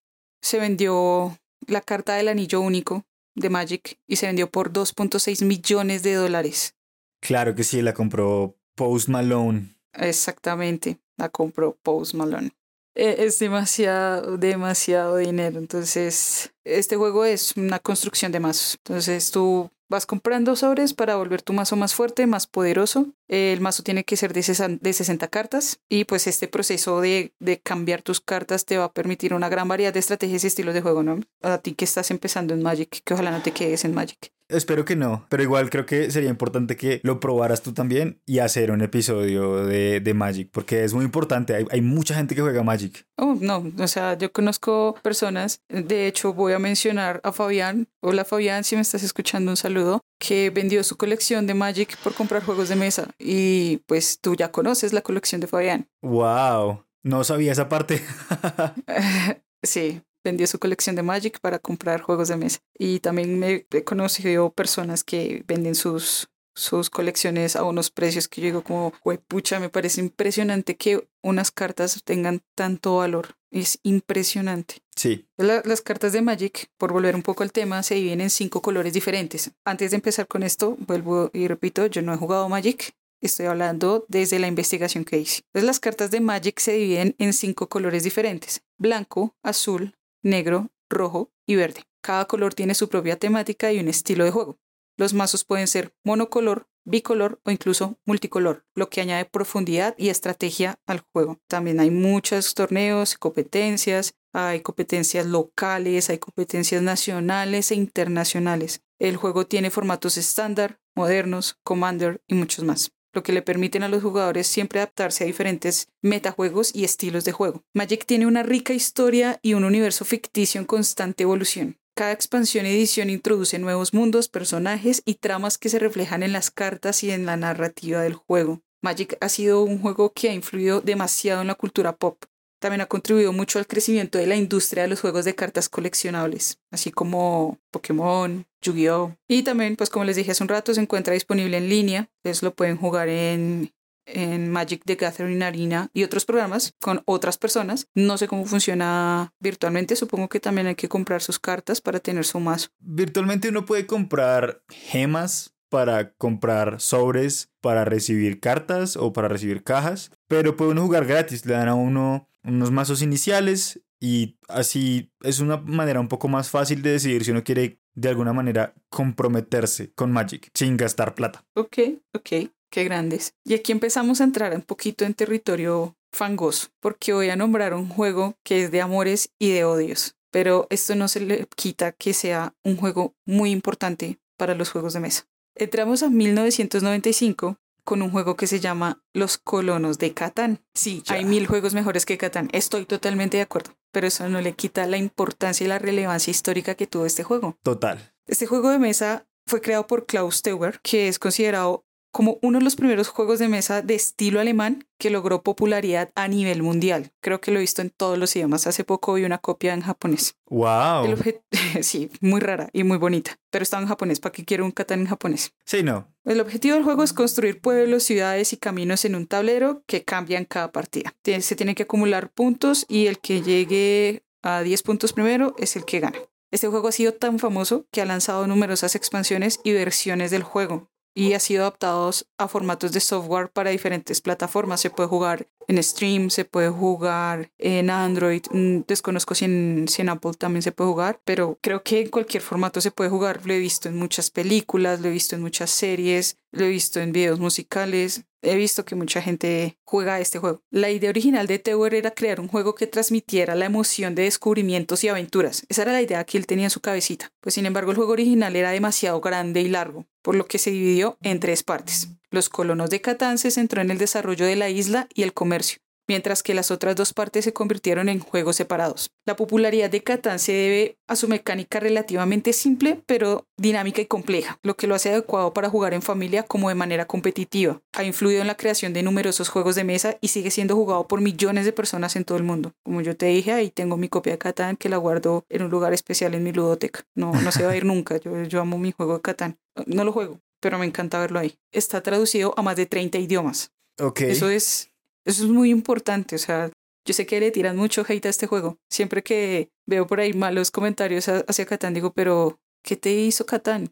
se vendió la carta del anillo único de Magic y se vendió por 2.6 millones de dólares.
Claro que sí, la compró Post Malone.
Exactamente, la compró Post Malone. E, es demasiado, demasiado dinero. Entonces, este juego es una construcción de mazos. Entonces, tú Vas comprando sobres para volver tu mazo más fuerte, más poderoso. El mazo tiene que ser de 60 cartas y pues este proceso de, de, cambiar tus cartas te va a permitir una gran variedad de estrategias y estilos de juego, ¿no? A ti que estás empezando en Magic, que ojalá no te quedes en Magic.
Espero que no, pero igual creo que sería importante que lo probaras tú también y hacer un episodio de, de Magic, porque es muy importante, hay, hay, mucha gente que juega Magic.
Oh, no, o sea, yo conozco personas, de hecho voy a mencionar a Fabián, hola Fabián, si me estás escuchando un saludo, que vendió su colección de Magic por comprar juegos de mesa y pues tú ya conoces la colección de Fabián.
¡Wow! No sabía esa parte.
sí, vendió su colección de Magic para comprar juegos de mesa. Y también me he conocido personas que venden sus, sus colecciones a unos precios que yo digo como, pucha, me parece impresionante que unas cartas tengan tanto valor. Es impresionante.
Sí.
las cartas de Magic, por volver un poco al tema, se dividen en cinco colores diferentes. Antes de empezar con esto, vuelvo y repito, yo no he jugado Magic, Estoy hablando desde la investigación que hice. Entonces las cartas de Magic se dividen en cinco colores diferentes. Blanco, azul, negro, rojo y verde. Cada color tiene su propia temática y un estilo de juego. Los mazos pueden ser monocolor, bicolor o incluso multicolor, lo que añade profundidad y estrategia al juego. También hay muchos torneos, competencias, hay competencias locales, hay competencias nacionales e internacionales. El juego tiene formatos estándar, modernos, Commander y muchos más lo que le permiten a los jugadores siempre adaptarse a diferentes metajuegos y estilos de juego. Magic tiene una rica historia y un universo ficticio en constante evolución. Cada expansión y edición introduce nuevos mundos, personajes y tramas que se reflejan en las cartas y en la narrativa del juego. Magic ha sido un juego que ha influido demasiado en la cultura pop, también ha contribuido mucho al crecimiento de la industria de los juegos de cartas coleccionables, así como Pokémon, Yu-Gi-Oh! Y también, pues como les dije hace un rato, se encuentra disponible en línea, entonces lo pueden jugar en, en Magic the Gathering Arena y otros programas con otras personas. No sé cómo funciona virtualmente, supongo que también hay que comprar sus cartas para tener su mazo.
Virtualmente uno puede comprar gemas para comprar sobres, para recibir cartas o para recibir cajas, pero puede uno jugar gratis, le dan a uno unos mazos iniciales y así es una manera un poco más fácil de decidir si uno quiere de alguna manera comprometerse con Magic sin gastar plata.
Ok, ok, qué grandes. Y aquí empezamos a entrar un poquito en territorio fangoso, porque voy a nombrar un juego que es de amores y de odios, pero esto no se le quita que sea un juego muy importante para los juegos de mesa. Entramos a 1995 con un juego que se llama Los Colonos de Catán. Sí, hay mil juegos mejores que Catán, estoy totalmente de acuerdo, pero eso no le quita la importancia y la relevancia histórica que tuvo este juego.
Total.
Este juego de mesa fue creado por Klaus Teuber, que es considerado como uno de los primeros juegos de mesa de estilo alemán que logró popularidad a nivel mundial. Creo que lo he visto en todos los idiomas. Hace poco vi una copia en japonés.
¡Wow!
sí, muy rara y muy bonita, pero estaba en japonés. ¿Para qué quiero un Catán en japonés?
Sí, no.
El objetivo del juego es construir pueblos, ciudades y caminos en un tablero que cambian cada partida. Se tienen que acumular puntos y el que llegue a 10 puntos primero es el que gana. Este juego ha sido tan famoso que ha lanzado numerosas expansiones y versiones del juego y ha sido adaptado a formatos de software para diferentes plataformas. Se puede jugar en Stream, se puede jugar en Android. Mm, Desconozco si en, Apple también se puede jugar, pero creo que en cualquier formato se puede jugar. Lo he visto en muchas películas, lo he visto en muchas series, lo he visto en videos musicales. He visto que mucha gente juega este juego. La idea original de Tower era crear un juego que transmitiera la emoción de descubrimientos y aventuras. Esa era la idea que él tenía en su cabecita. Pues sin embargo el juego original era demasiado grande y largo, por lo que se dividió en tres partes. Los colonos de Catán se centró en el desarrollo de la isla y el comercio mientras que las otras dos partes se convirtieron en juegos separados. La popularidad de Catán se debe a su mecánica relativamente simple, pero dinámica y compleja, lo que lo hace adecuado para jugar en familia como de manera competitiva. Ha influido en la creación de numerosos juegos de mesa y sigue siendo jugado por millones de personas en todo el mundo. Como yo te dije, ahí tengo mi copia de Catán que la guardo en un lugar especial en mi ludoteca. No, no se va a ir nunca, yo, yo amo mi juego de Catán. No lo juego, pero me encanta verlo ahí. Está traducido a más de 30 idiomas.
Ok.
Eso es eso es muy importante, o sea, yo sé que le tiran mucho hate a este juego. Siempre que veo por ahí malos comentarios hacia Catán, digo, pero ¿qué te hizo Catán?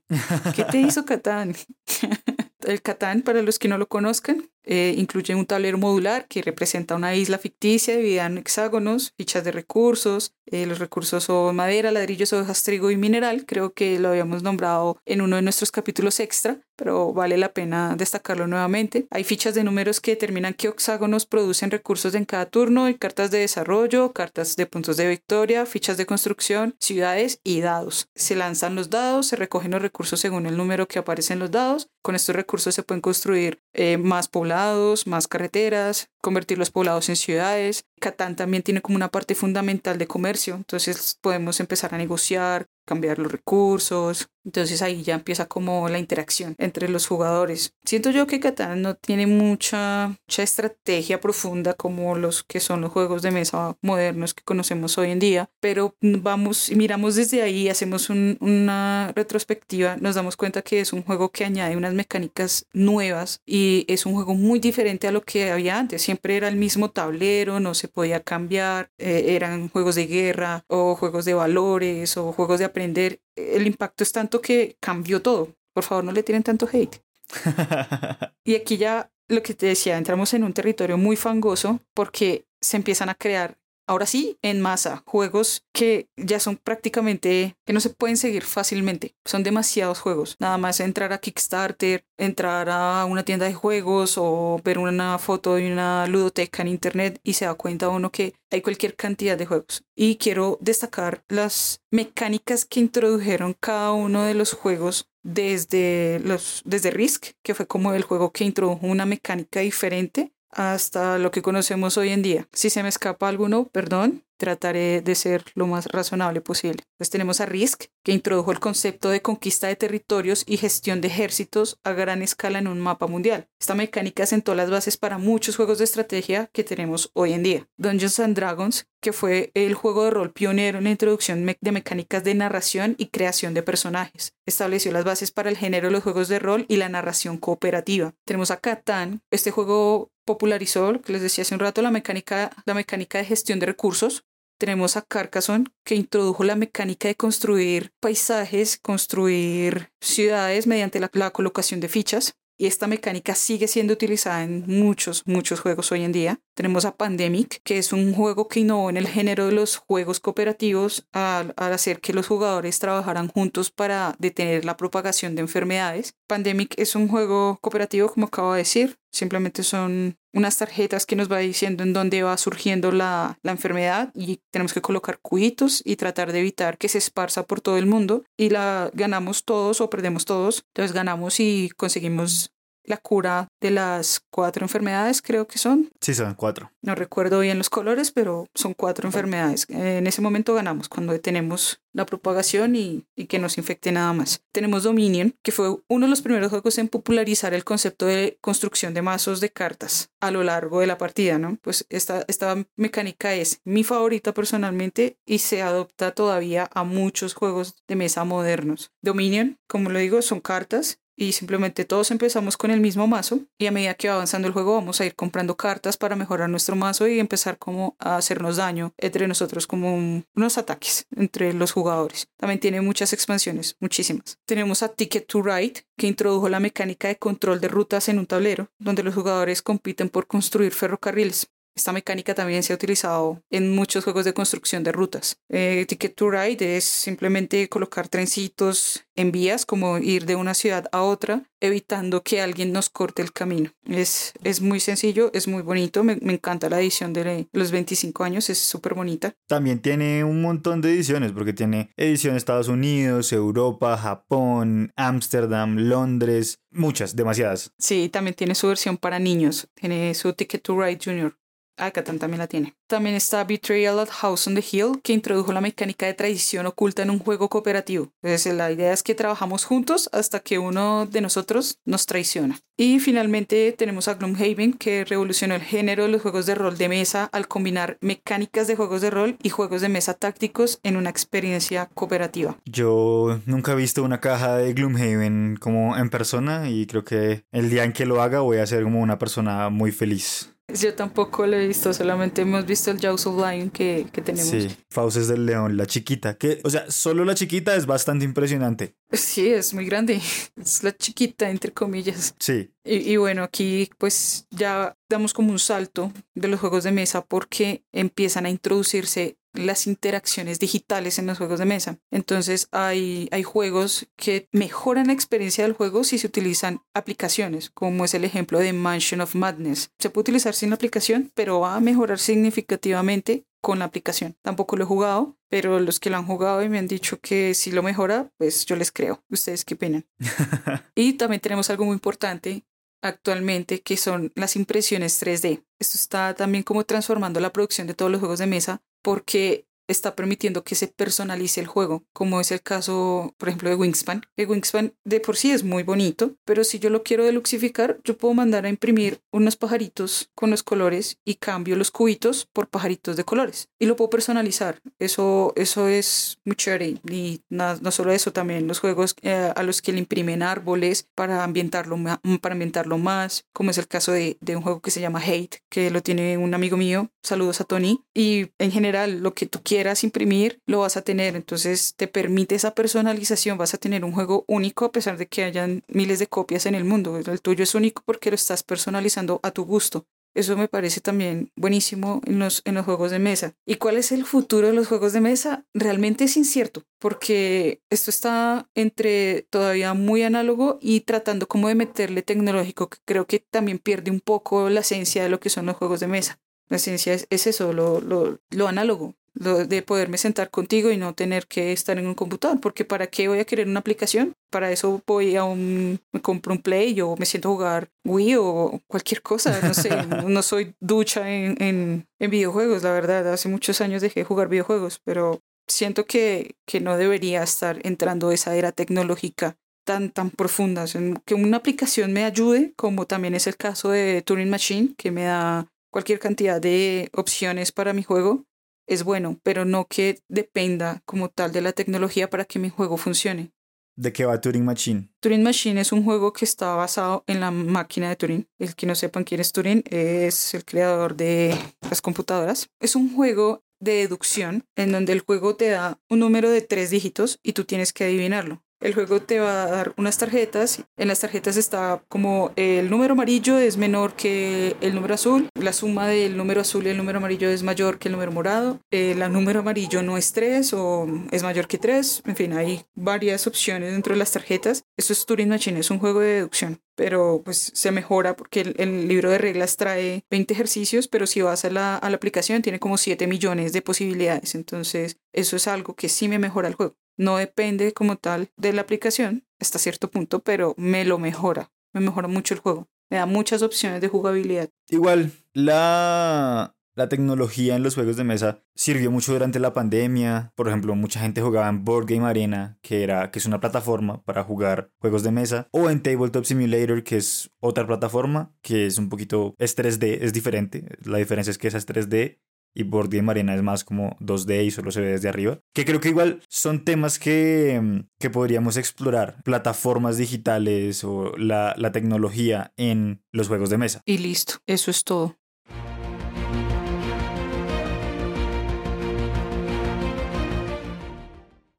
¿Qué te hizo Catán? El Catán, para los que no lo conozcan, eh, incluye un tablero modular que representa una isla ficticia dividida en hexágonos, fichas de recursos. Eh, los recursos son madera, ladrillos, hojas, trigo y mineral. Creo que lo habíamos nombrado en uno de nuestros capítulos extra, pero vale la pena destacarlo nuevamente. Hay fichas de números que determinan qué hexágonos producen recursos en cada turno, y cartas de desarrollo, cartas de puntos de victoria, fichas de construcción, ciudades y dados. Se lanzan los dados, se recogen los recursos según el número que aparece en los dados. Con estos recursos se pueden construir eh, más poblados más carreteras, convertir los poblados en ciudades. Catán también tiene como una parte fundamental de comercio, entonces podemos empezar a negociar, cambiar los recursos. Entonces ahí ya empieza como la interacción entre los jugadores. Siento yo que Catán no tiene mucha, mucha estrategia profunda como los que son los juegos de mesa modernos que conocemos hoy en día, pero vamos y miramos desde ahí, hacemos una retrospectiva, nos damos cuenta que es un juego que añade unas mecánicas nuevas y es un juego muy diferente a lo que había antes. Siempre era el mismo tablero, no se podía cambiar, eh, eran juegos de guerra o juegos de valores o juegos de aprender. El impacto es tanto que cambió todo. Por favor, no le tienen tanto hate. y aquí ya lo que te decía, entramos en un territorio muy fangoso porque se empiezan a crear ahora sí, en masa, juegos que ya son prácticamente, que no se pueden seguir fácilmente. Son demasiados juegos. Nada más entrar a Kickstarter, entrar a una tienda de juegos o ver una foto de una ludoteca en internet y se da cuenta uno que hay cualquier cantidad de juegos. Y quiero destacar las mecánicas que introdujeron cada uno de los juegos desde, los, desde Risk, que fue como el juego que introdujo una mecánica diferente hasta lo que conocemos hoy en día. Si se me escapa alguno, perdón, trataré de ser lo más razonable posible. Pues tenemos a Risk, que introdujo el concepto de conquista de territorios y gestión de ejércitos a gran escala en un mapa mundial. Esta mecánica sentó las bases para muchos juegos de estrategia que tenemos hoy en día. Dungeons and Dragons, que fue el juego de rol pionero en la introducción de mecánicas de narración y creación de personajes. Estableció las bases para el género de los juegos de rol y la narración cooperativa. Tenemos a Catán, este juego popularizó, que les decía hace un rato, la mecánica, la mecánica de gestión de recursos, tenemos a Carcassonne, que introdujo la mecánica de construir paisajes, construir ciudades mediante la, colocación de fichas y esta mecánica sigue siendo utilizada en muchos, muchos juegos hoy en día. Tenemos a Pandemic, que es un juego que innovó en el género de los juegos cooperativos al, hacer que los jugadores trabajaran juntos para detener la propagación de enfermedades. Pandemic es un juego cooperativo, como acabo de decir. Simplemente son unas tarjetas que nos va diciendo en dónde va surgiendo la, la enfermedad y tenemos que colocar cubitos y tratar de evitar que se esparza por todo el mundo y la ganamos todos o perdemos todos. Entonces ganamos y conseguimos la cura de las cuatro enfermedades, creo que son.
Sí, son cuatro.
No recuerdo bien los colores, pero son cuatro enfermedades. En ese momento ganamos cuando detenemos la propagación y, y, que no se infecte nada más. Tenemos Dominion, que fue uno de los primeros juegos en popularizar el concepto de construcción de mazos de cartas a lo largo de la partida, ¿no? Pues esta, esta mecánica es mi favorita personalmente y se adopta todavía a muchos juegos de mesa modernos. Dominion, como lo digo, son cartas y simplemente todos empezamos con el mismo mazo y a medida que va avanzando el juego vamos a ir comprando cartas para mejorar nuestro mazo y empezar como a hacernos daño entre nosotros como unos ataques entre los jugadores. También tiene muchas expansiones, muchísimas. Tenemos a Ticket to Ride que introdujo la mecánica de control de rutas en un tablero donde los jugadores compiten por construir ferrocarriles. Esta mecánica también se ha utilizado en muchos juegos de construcción de rutas. Eh, Ticket to Ride es simplemente colocar trencitos en vías, como ir de una ciudad a otra, evitando que alguien nos corte el camino. Es, es muy sencillo, es muy bonito, me, me encanta la edición de los 25 años, es súper bonita.
También tiene un montón de ediciones, porque tiene edición Estados Unidos, Europa, Japón, Ámsterdam, Londres, muchas, demasiadas.
Sí, también tiene su versión para niños, tiene su Ticket to Ride Junior. Ah, también la tiene. También está Betrayal at House on the Hill, que introdujo la mecánica de traición oculta en un juego cooperativo. Entonces, la idea es que trabajamos juntos hasta que uno de nosotros nos traiciona. Y finalmente tenemos a Gloomhaven, que revolucionó el género de los juegos de rol de mesa al combinar mecánicas de juegos de rol y juegos de mesa tácticos en una experiencia cooperativa.
Yo nunca he visto una caja de Gloomhaven como en persona y creo que el día en que lo haga voy a ser como una persona muy feliz.
Yo tampoco lo he visto, solamente hemos visto el Jaws of Lion que, que tenemos.
Sí, Fauces del León, la chiquita, que, o sea, solo la chiquita es bastante impresionante.
Sí, es muy grande, es la chiquita, entre comillas.
Sí.
Y, y bueno, aquí pues ya damos como un salto de los juegos de mesa porque empiezan a introducirse las interacciones digitales en los juegos de mesa. Entonces hay, hay juegos que mejoran la experiencia del juego si se utilizan aplicaciones, como es el ejemplo de Mansion of Madness. Se puede utilizar sin aplicación, pero va a mejorar significativamente con la aplicación. Tampoco lo he jugado, pero los que lo han jugado y me han dicho que si lo mejora, pues yo les creo. ¿Ustedes qué opinan? y también tenemos algo muy importante actualmente que son las impresiones 3D. Esto está también como transformando la producción de todos los juegos de mesa porque está permitiendo que se personalice el juego, como es el caso, por ejemplo, de Wingspan. El Wingspan de por sí es muy bonito, pero si yo lo quiero deluxificar, yo puedo mandar a imprimir unos pajaritos con los colores y cambio los cubitos por pajaritos de colores y lo puedo personalizar. Eso, eso es muy chévere y no, no solo eso, también los juegos eh, a los que le imprimen árboles para ambientarlo, para ambientarlo más, como es el caso de, de un juego que se llama Hate, que lo tiene un amigo mío. Saludos a Tony. Y en general, lo que tú quieras quieras imprimir, lo vas a tener. Entonces te permite esa personalización, vas a tener un juego único a pesar de que hayan miles de copias en el mundo. El tuyo es único porque lo estás personalizando a tu gusto. Eso me parece también buenísimo en los, en los juegos de mesa. ¿Y cuál es el futuro de los juegos de mesa? Realmente es incierto, porque esto está entre todavía muy análogo y tratando como de meterle tecnológico, que creo que también pierde un poco la esencia de lo que son los juegos de mesa. La esencia es, es eso, lo, lo, lo análogo, lo de poderme sentar contigo y no tener que estar en un computador, porque ¿para qué voy a querer una aplicación? Para eso voy a un, me compro un Play o me siento a jugar Wii o cualquier cosa, no sé, no soy ducha en, en, en videojuegos, la verdad, hace muchos años dejé de jugar videojuegos, pero siento que, que no debería estar entrando esa era tecnológica tan, tan profunda, que una aplicación me ayude, como también es el caso de Turing Machine, que me da cualquier cantidad de opciones para mi juego, es bueno, pero no que dependa como tal de la tecnología para que mi juego funcione.
¿De qué va Turing Machine?
Turing Machine es un juego que está basado en la máquina de Turing. El que no sepan quién es Turing es el creador de las computadoras. Es un juego de deducción en donde el juego te da un número de tres dígitos y tú tienes que adivinarlo. El juego te va a dar unas tarjetas. En las tarjetas está como el número amarillo es menor que el número azul. La suma del número azul y el número amarillo es mayor que el número morado. El número amarillo no es 3 o es mayor que 3. En fin, hay varias opciones dentro de las tarjetas. Esto es Turing Machine, es un juego de deducción pero pues se mejora porque el, libro de reglas trae 20 ejercicios, pero si vas a la, a la aplicación tiene como 7 millones de posibilidades, entonces eso es algo que sí me mejora el juego. No depende como tal de la aplicación hasta cierto punto, pero me lo mejora, me mejora mucho el juego, me da muchas opciones de jugabilidad.
Igual, la la tecnología en los juegos de mesa sirvió mucho durante la pandemia. Por ejemplo, mucha gente jugaba en Board Game Arena, que, era, que es una plataforma para jugar juegos de mesa, o en Tabletop Simulator, que es otra plataforma, que es un poquito, es 3D, es diferente. La diferencia es que esa es 3D y Board Game Arena es más como 2D y solo se ve desde arriba. Que creo que igual son temas que, que podríamos explorar. Plataformas digitales o la, la tecnología en los juegos de mesa.
Y listo, eso es todo.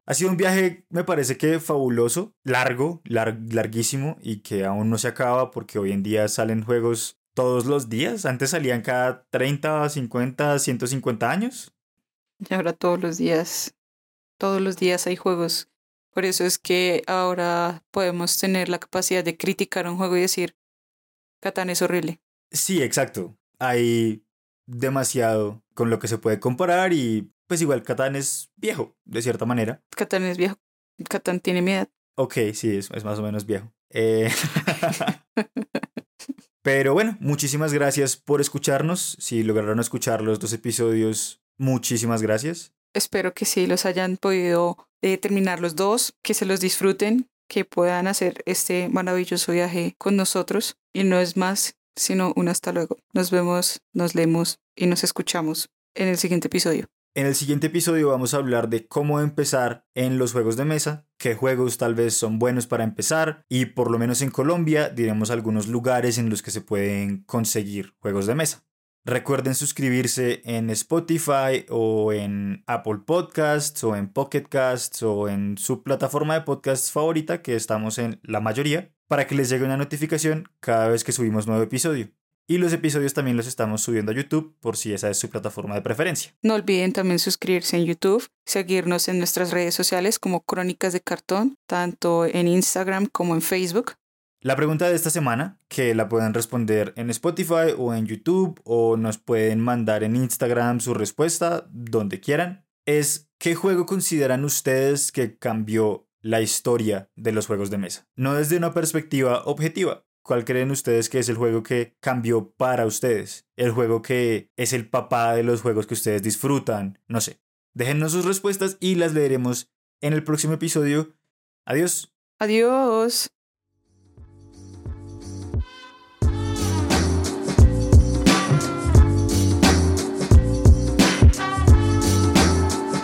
Ha sido un viaje, me parece que fabuloso, largo, lar larguísimo y que aún no se acaba porque hoy en día salen juegos todos los días. Antes salían cada 30, 50, 150 años.
Y ahora todos los días, todos los días hay juegos. Por eso es que ahora podemos tener la capacidad de criticar un juego y decir, Catán es horrible.
Sí, exacto. Hay demasiado con lo que se puede comparar y pues igual Catán es viejo, de cierta manera.
Catán es viejo. Catán tiene miedo.
Ok, sí, es, es más o menos viejo. Eh... Pero bueno, muchísimas gracias por escucharnos. Si lograron escuchar los dos episodios, muchísimas gracias.
Espero que sí los hayan podido eh, terminar los dos, que se los disfruten, que puedan hacer este maravilloso viaje con nosotros. Y no es más, sino un hasta luego. Nos vemos, nos leemos y nos escuchamos en el siguiente episodio.
En el siguiente episodio vamos a hablar de cómo empezar en los juegos de mesa, qué juegos tal vez son buenos para empezar y por lo menos en Colombia diremos algunos lugares en los que se pueden conseguir juegos de mesa. Recuerden suscribirse en Spotify o en Apple Podcasts o en Pocket Casts o en su plataforma de podcasts favorita que estamos en la mayoría para que les llegue una notificación cada vez que subimos nuevo episodio. Y los episodios también los estamos subiendo a YouTube por si esa es su plataforma de preferencia.
No olviden también suscribirse en YouTube, seguirnos en nuestras redes sociales como Crónicas de Cartón, tanto en Instagram como en Facebook.
La pregunta de esta semana, que la pueden responder en Spotify o en YouTube o nos pueden mandar en Instagram su respuesta, donde quieran, es ¿qué juego consideran ustedes que cambió la historia de los juegos de mesa? No desde una perspectiva objetiva, ¿Cuál creen ustedes que es el juego que cambió para ustedes? El juego que es el papá de los juegos que ustedes disfrutan. No sé. Déjennos sus respuestas y las leeremos en el próximo episodio. Adiós.
Adiós.